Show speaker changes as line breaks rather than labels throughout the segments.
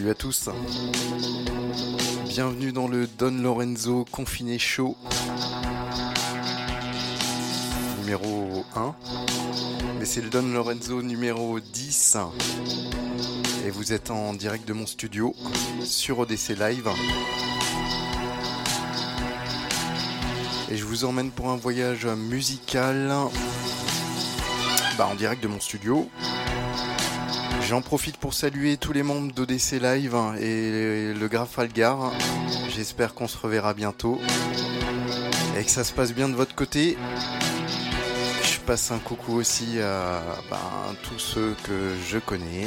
Salut à tous. Bienvenue dans le Don Lorenzo Confiné Show numéro 1. Mais c'est le Don Lorenzo numéro 10. Et vous êtes en direct de mon studio sur ODC Live. Et je vous emmène pour un voyage musical bah, en direct de mon studio. J'en profite pour saluer tous les membres d'ODC Live et le Graf Algar. J'espère qu'on se reverra bientôt et que ça se passe bien de votre côté. Je passe un coucou aussi à ben, tous ceux que je connais.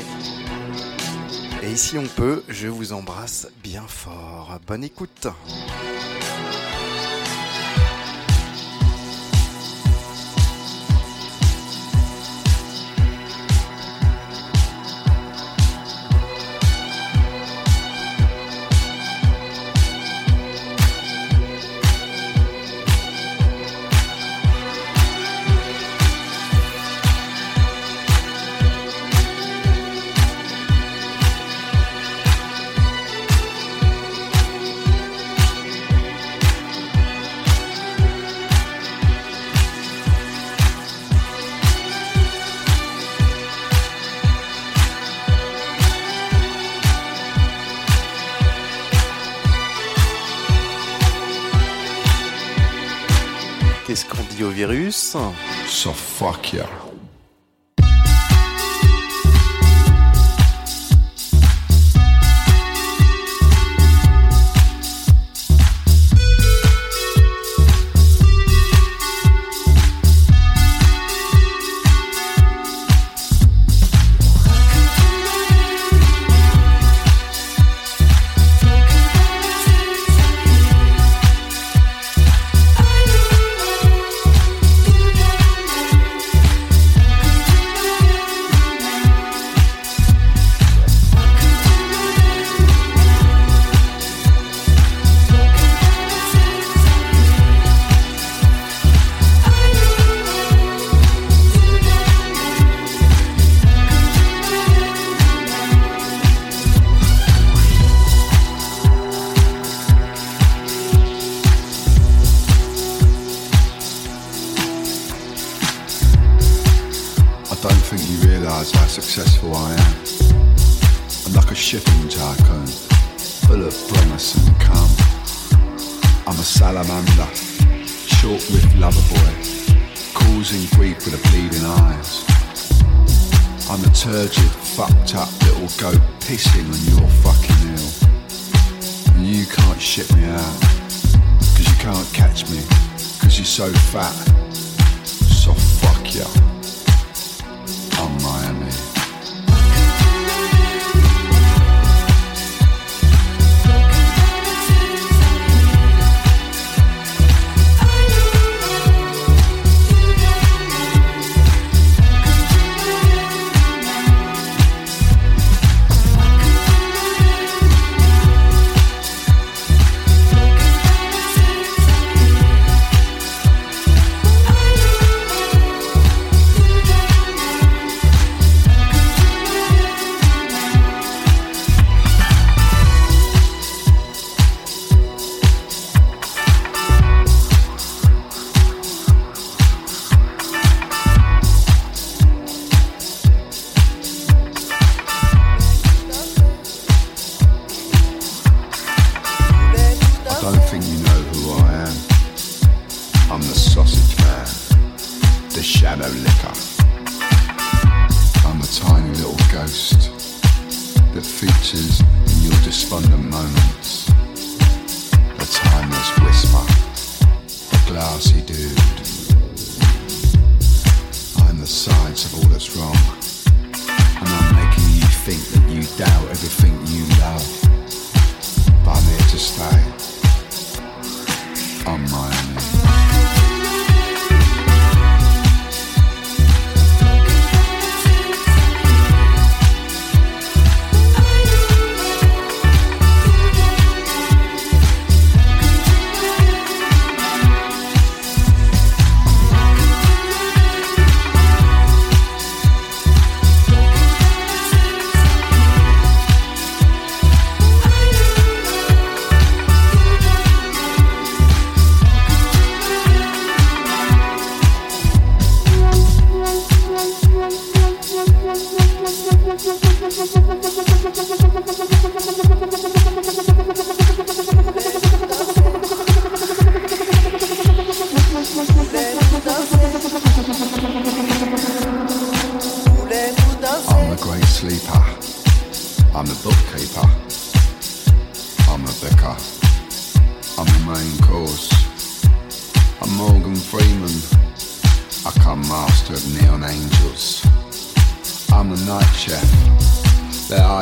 Et ici on peut, je vous embrasse bien fort. Bonne écoute.
Fuck yeah.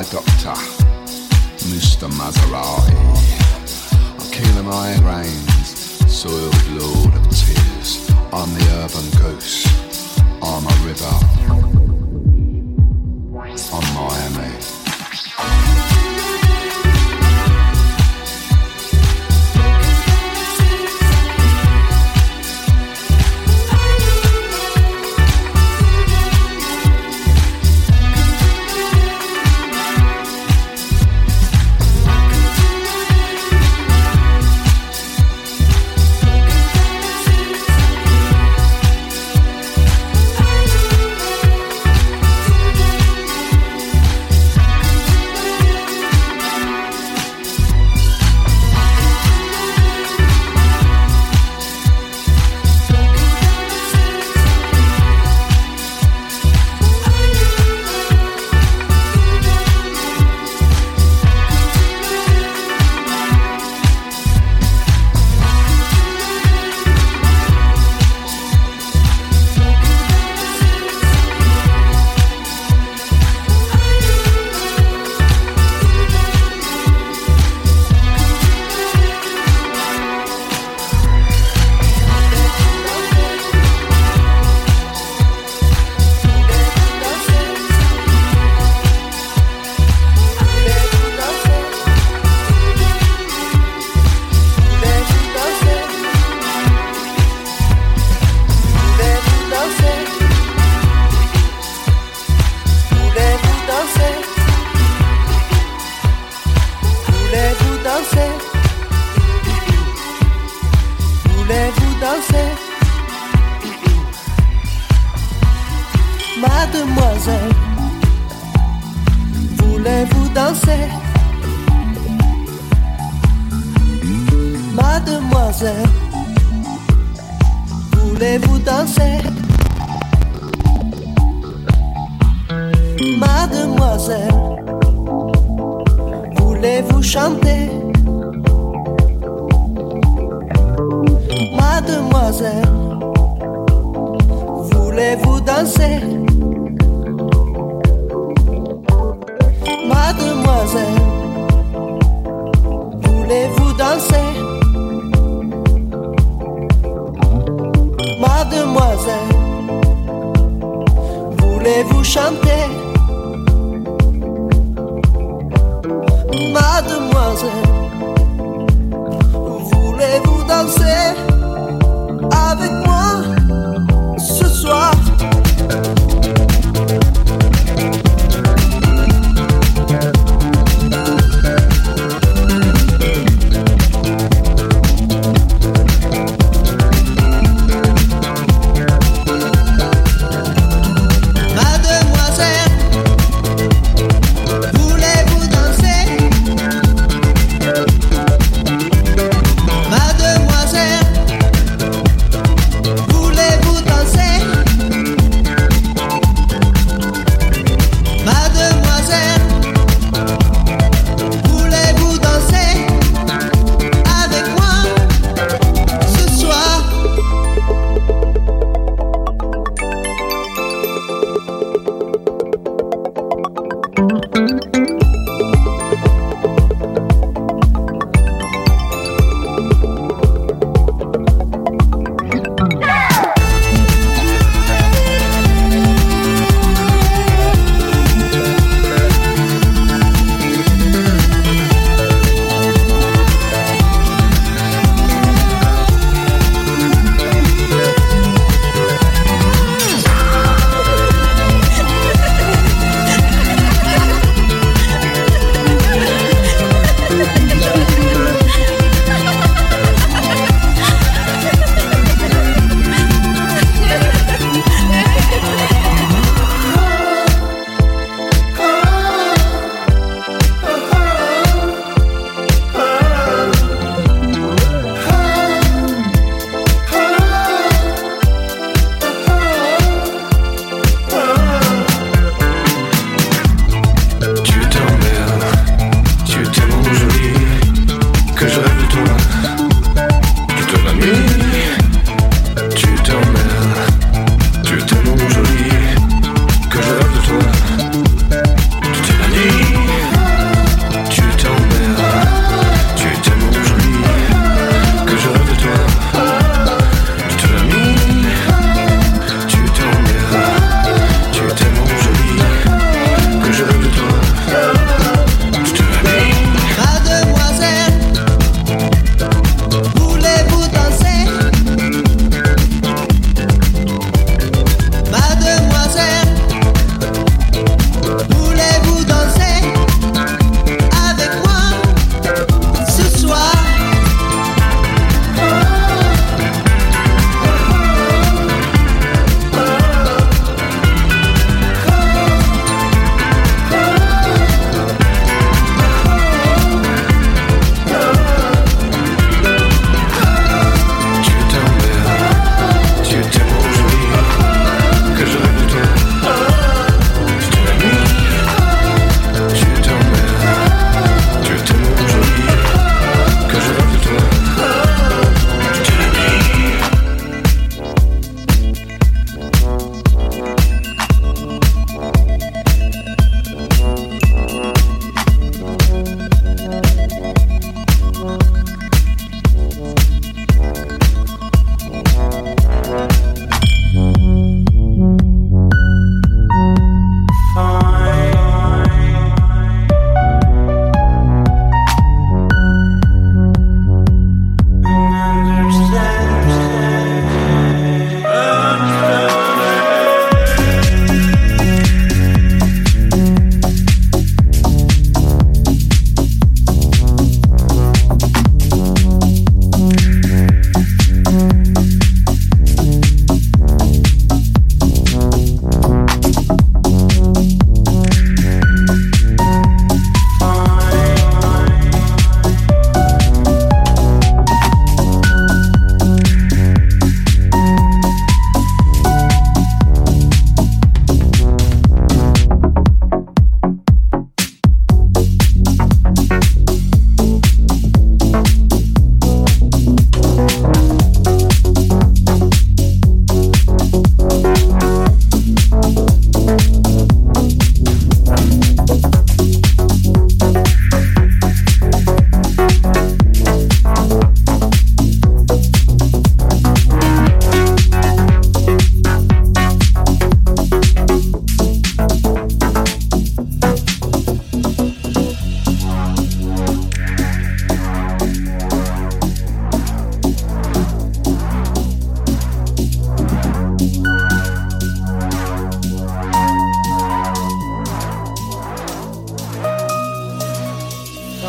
by Dr. Mr. Maserati. I kill the migraines, soiled lord of tears. I'm the urban ghost. I'm a river. I'm my voulez-vous danser? Mademoiselle, voulez-vous danser? Mademoiselle, voulez-vous chanter? Mademoiselle, voulez-vous danser? demoiselle, voulez-vous danser? Mademoiselle, voulez-vous chanter? Mademoiselle, voulez-vous danser
avec
moi?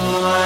Lord.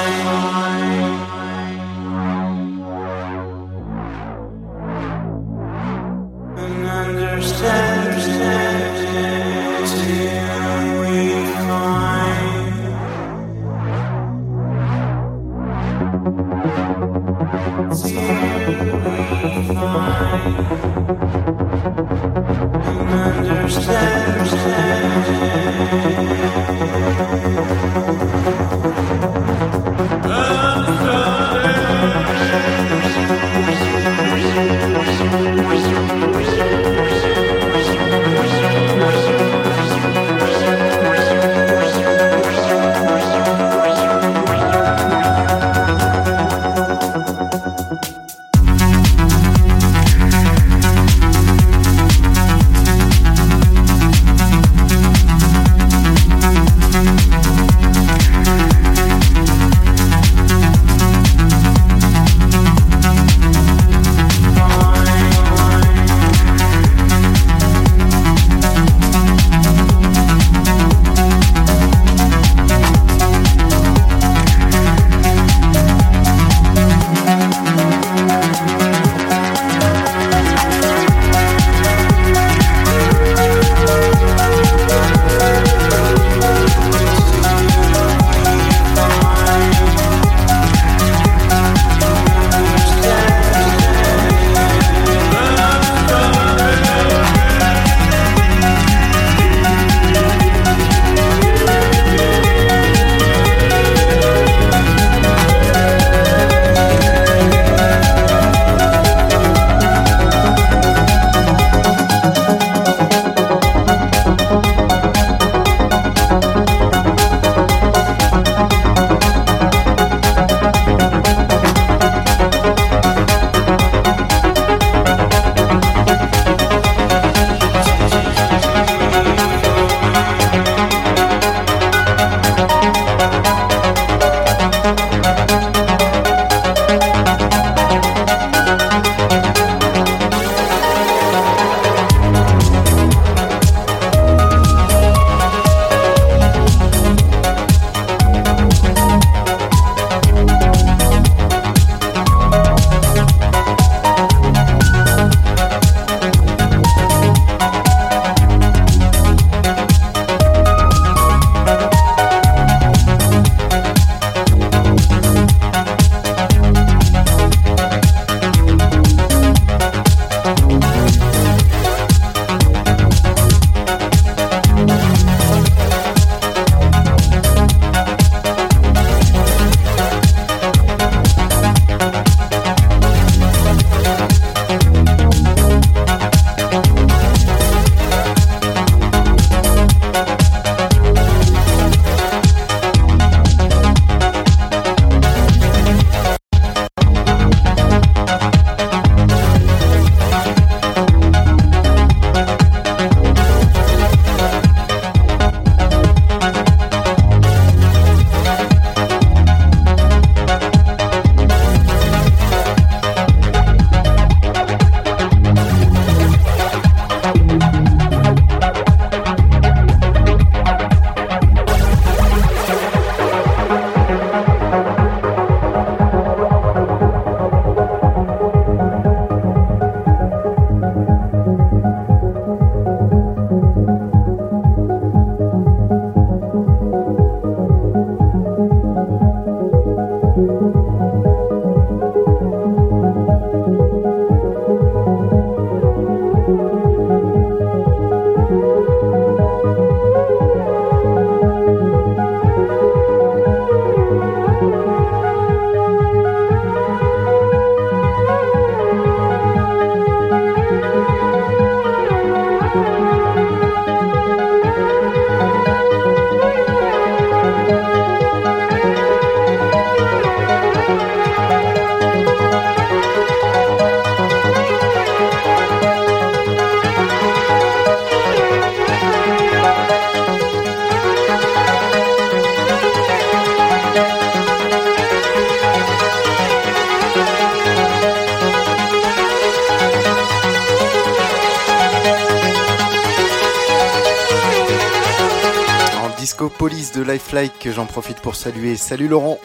De Lifelike j'en profite pour saluer. Salut Laurent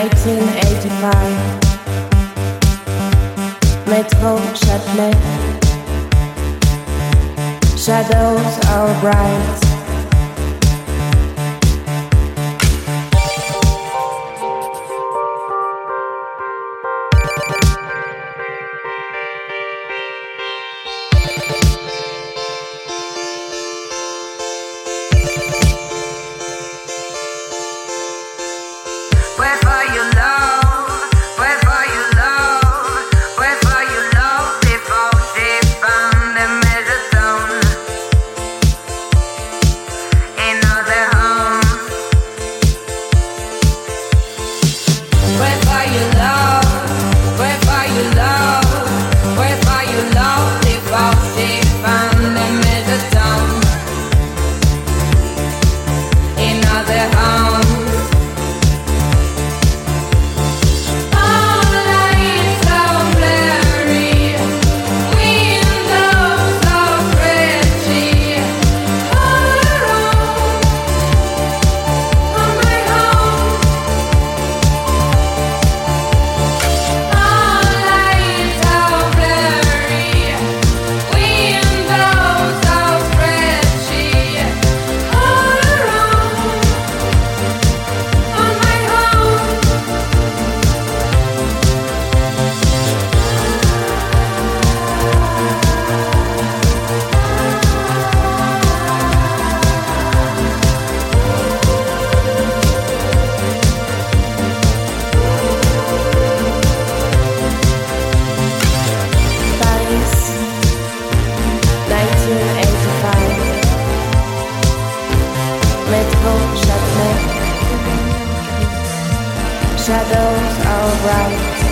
1985 Metro Châtelet. Shadows are bright. judgment. Shadows are bright.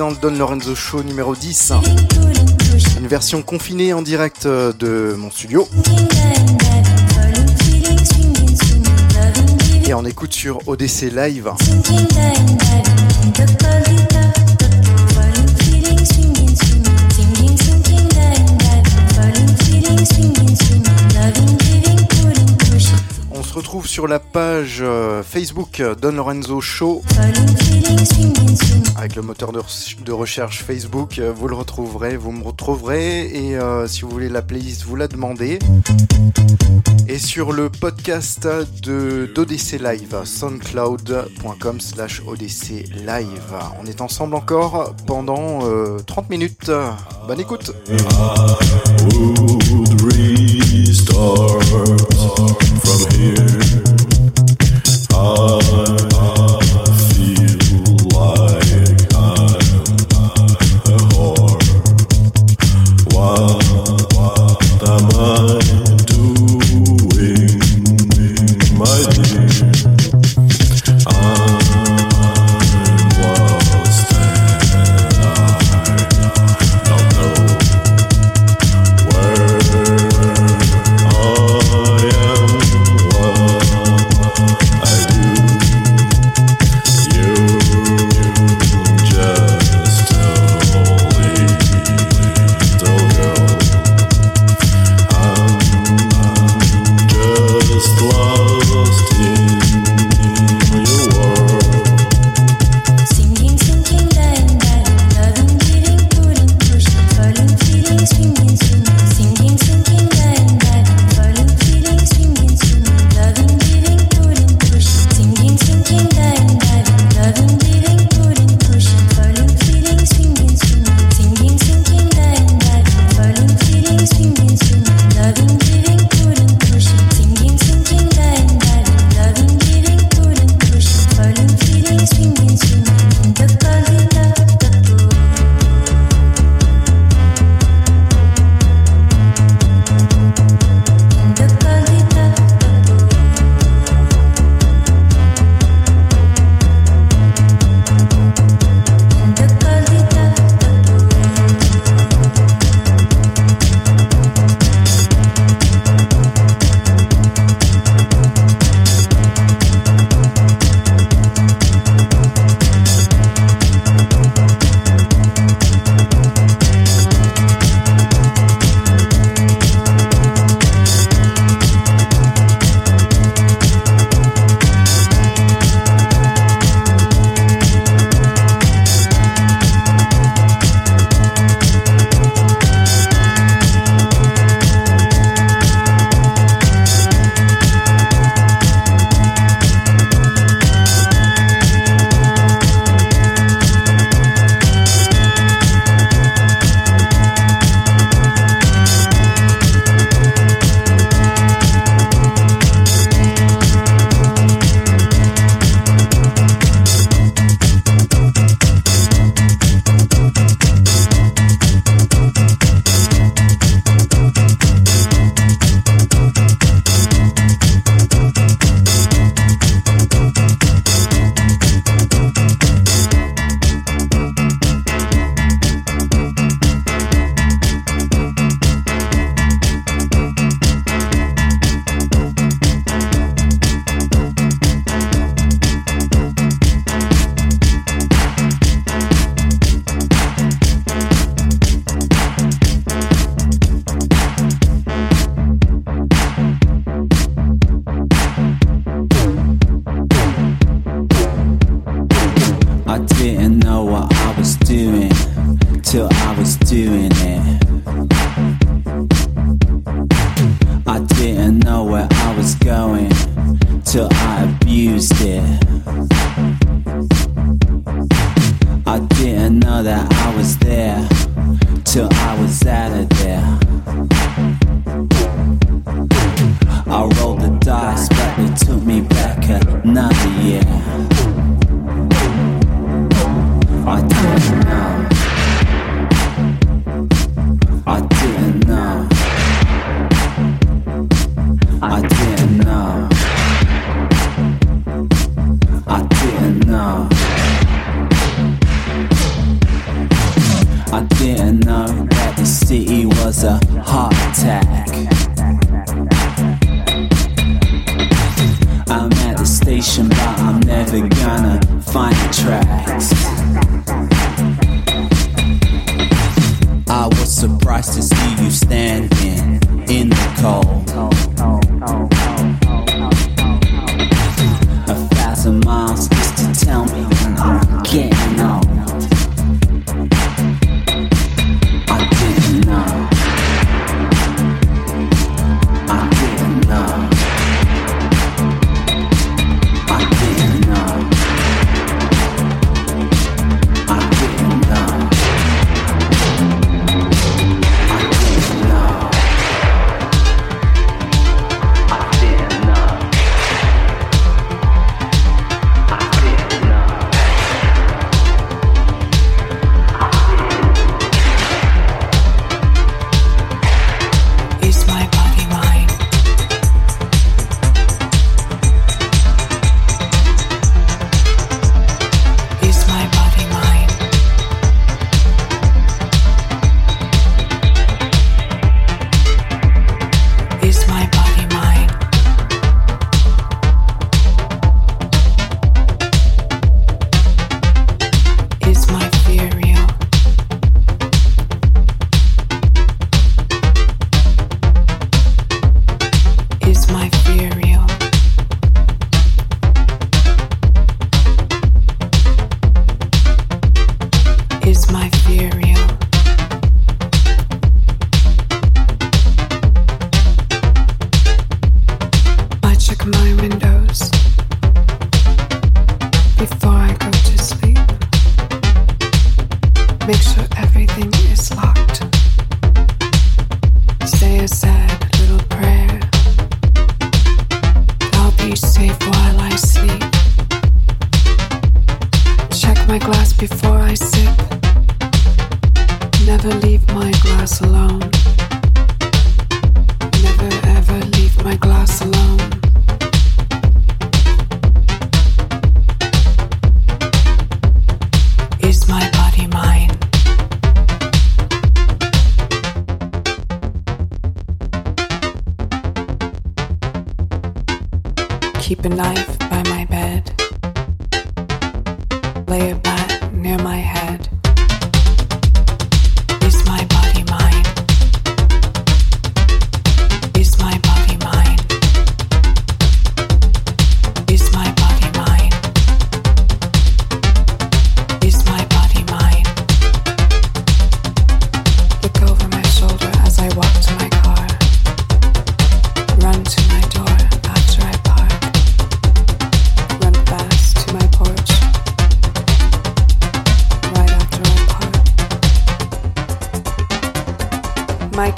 Don Lorenzo Show numéro 10. Une version confinée en direct euh, de mon studio. Et on écoute sur ODC Live. Sur la page euh, Facebook Don Lorenzo Show. Avec le moteur de, recherche Facebook, euh, vous le retrouverez, vous me retrouverez. Et euh, si vous voulez la playlist, vous la demandez. Et sur le podcast de d'ODC Live, soundcloud.com slash ODC Live. On est ensemble encore pendant 30 minutes. Bonne écoute. From here. I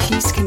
Please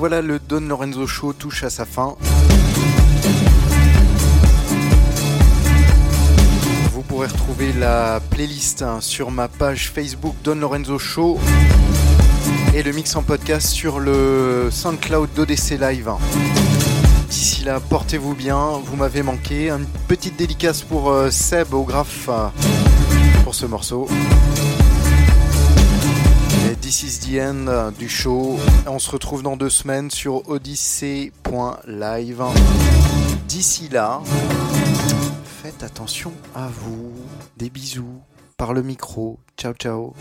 voilà, le Don Lorenzo Show touche à sa fin. Vous pourrez retrouver la playlist hein, sur ma page Facebook Don Lorenzo Show et le mix en podcast sur le SoundCloud d'ODC Live. D'ici là, portez-vous bien, vous m'avez manqué. Une petite dédicace pour euh, Seb au graphe euh, pour ce morceau. This is the end euh, du show. On se retrouve dans deux semaines sur odyssey.live. D'ici là, faites attention à vous. Des bisous par le micro. Ciao ciao.